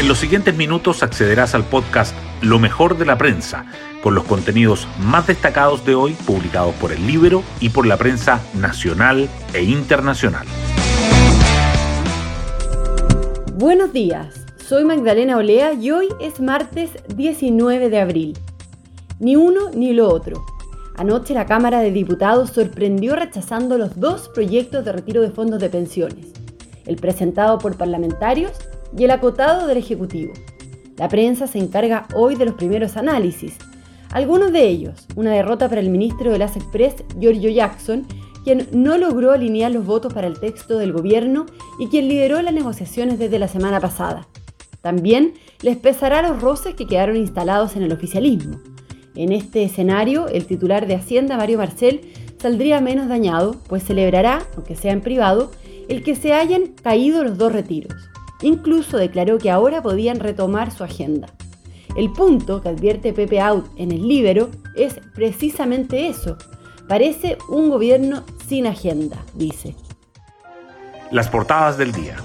En los siguientes minutos accederás al podcast Lo mejor de la prensa, con los contenidos más destacados de hoy publicados por el Libro y por la prensa nacional e internacional. Buenos días, soy Magdalena Olea y hoy es martes 19 de abril. Ni uno ni lo otro. Anoche la Cámara de Diputados sorprendió rechazando los dos proyectos de retiro de fondos de pensiones, el presentado por parlamentarios y el acotado del Ejecutivo. La prensa se encarga hoy de los primeros análisis. Algunos de ellos, una derrota para el ministro de las Express, Giorgio Jackson, quien no logró alinear los votos para el texto del gobierno y quien lideró las negociaciones desde la semana pasada. También les pesará los roces que quedaron instalados en el oficialismo. En este escenario, el titular de Hacienda, Mario Marcel, saldría menos dañado, pues celebrará, aunque sea en privado, el que se hayan caído los dos retiros. Incluso declaró que ahora podían retomar su agenda. El punto que advierte Pepe Out en el Libero es precisamente eso. Parece un gobierno sin agenda, dice. Las portadas del día.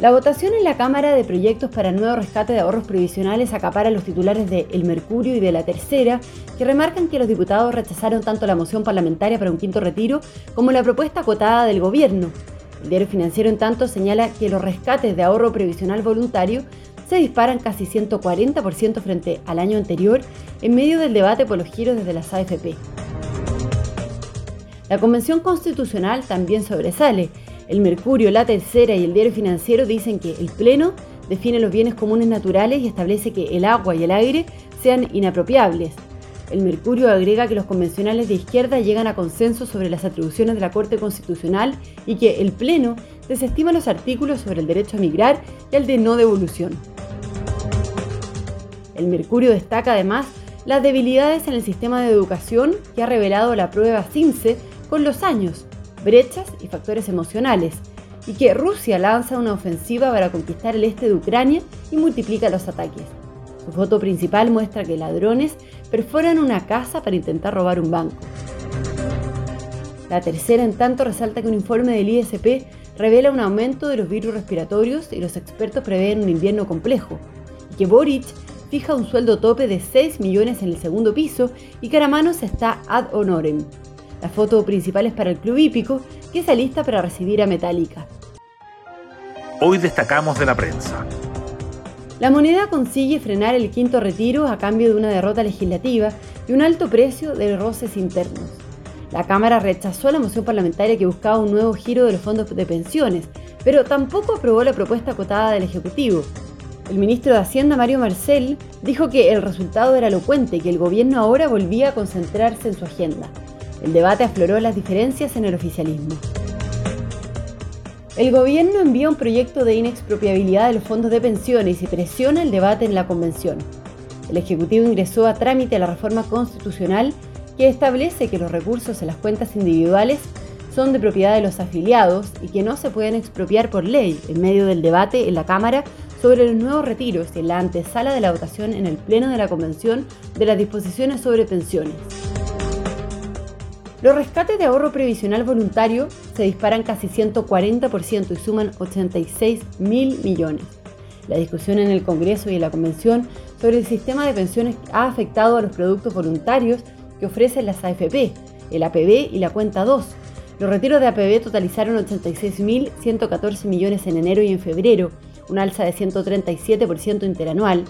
La votación en la Cámara de Proyectos para Nuevo Rescate de Ahorros Previsionales acapara a los titulares de El Mercurio y de La Tercera, que remarcan que los diputados rechazaron tanto la moción parlamentaria para un quinto retiro como la propuesta acotada del gobierno, el diario financiero, en tanto, señala que los rescates de ahorro previsional voluntario se disparan casi 140% frente al año anterior en medio del debate por los giros desde las AFP. La Convención Constitucional también sobresale. El Mercurio, la Tercera y el Diario Financiero dicen que el Pleno define los bienes comunes naturales y establece que el agua y el aire sean inapropiables. El Mercurio agrega que los convencionales de izquierda llegan a consenso sobre las atribuciones de la Corte Constitucional y que el Pleno desestima los artículos sobre el derecho a migrar y el de no devolución. El Mercurio destaca además las debilidades en el sistema de educación que ha revelado la prueba CIMSE con los años, brechas y factores emocionales, y que Rusia lanza una ofensiva para conquistar el este de Ucrania y multiplica los ataques. Su foto principal muestra que ladrones perforan una casa para intentar robar un banco. La tercera, en tanto, resalta que un informe del ISP revela un aumento de los virus respiratorios y los expertos prevén un invierno complejo, y que Boric fija un sueldo tope de 6 millones en el segundo piso y Caramanos está ad honorem. La foto principal es para el club hípico, que se alista para recibir a Metallica. Hoy destacamos de la prensa. La moneda consigue frenar el quinto retiro a cambio de una derrota legislativa y un alto precio de roces internos. La Cámara rechazó la moción parlamentaria que buscaba un nuevo giro de los fondos de pensiones, pero tampoco aprobó la propuesta acotada del Ejecutivo. El ministro de Hacienda, Mario Marcel, dijo que el resultado era elocuente y que el gobierno ahora volvía a concentrarse en su agenda. El debate afloró las diferencias en el oficialismo. El gobierno envía un proyecto de inexpropiabilidad de los fondos de pensiones y presiona el debate en la convención. El Ejecutivo ingresó a trámite la reforma constitucional que establece que los recursos en las cuentas individuales son de propiedad de los afiliados y que no se pueden expropiar por ley en medio del debate en la Cámara sobre los nuevos retiros y en la antesala de la votación en el Pleno de la Convención de las disposiciones sobre pensiones. Los rescates de ahorro previsional voluntario se disparan casi 140% y suman 86 mil millones. La discusión en el Congreso y en la Convención sobre el sistema de pensiones ha afectado a los productos voluntarios que ofrecen las AFP, el APB y la cuenta 2. Los retiros de APB totalizaron 86.114 millones en enero y en febrero, un alza de 137% interanual,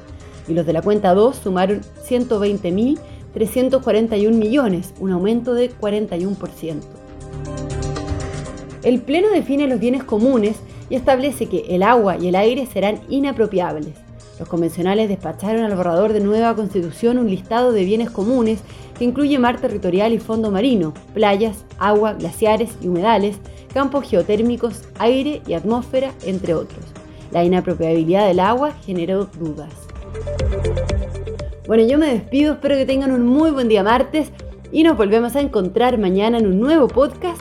y los de la cuenta 2 sumaron 120.000 341 millones, un aumento de 41%. El Pleno define los bienes comunes y establece que el agua y el aire serán inapropiables. Los convencionales despacharon al borrador de nueva constitución un listado de bienes comunes que incluye mar territorial y fondo marino, playas, agua, glaciares y humedales, campos geotérmicos, aire y atmósfera, entre otros. La inapropiabilidad del agua generó dudas. Bueno, yo me despido, espero que tengan un muy buen día martes y nos volvemos a encontrar mañana en un nuevo podcast,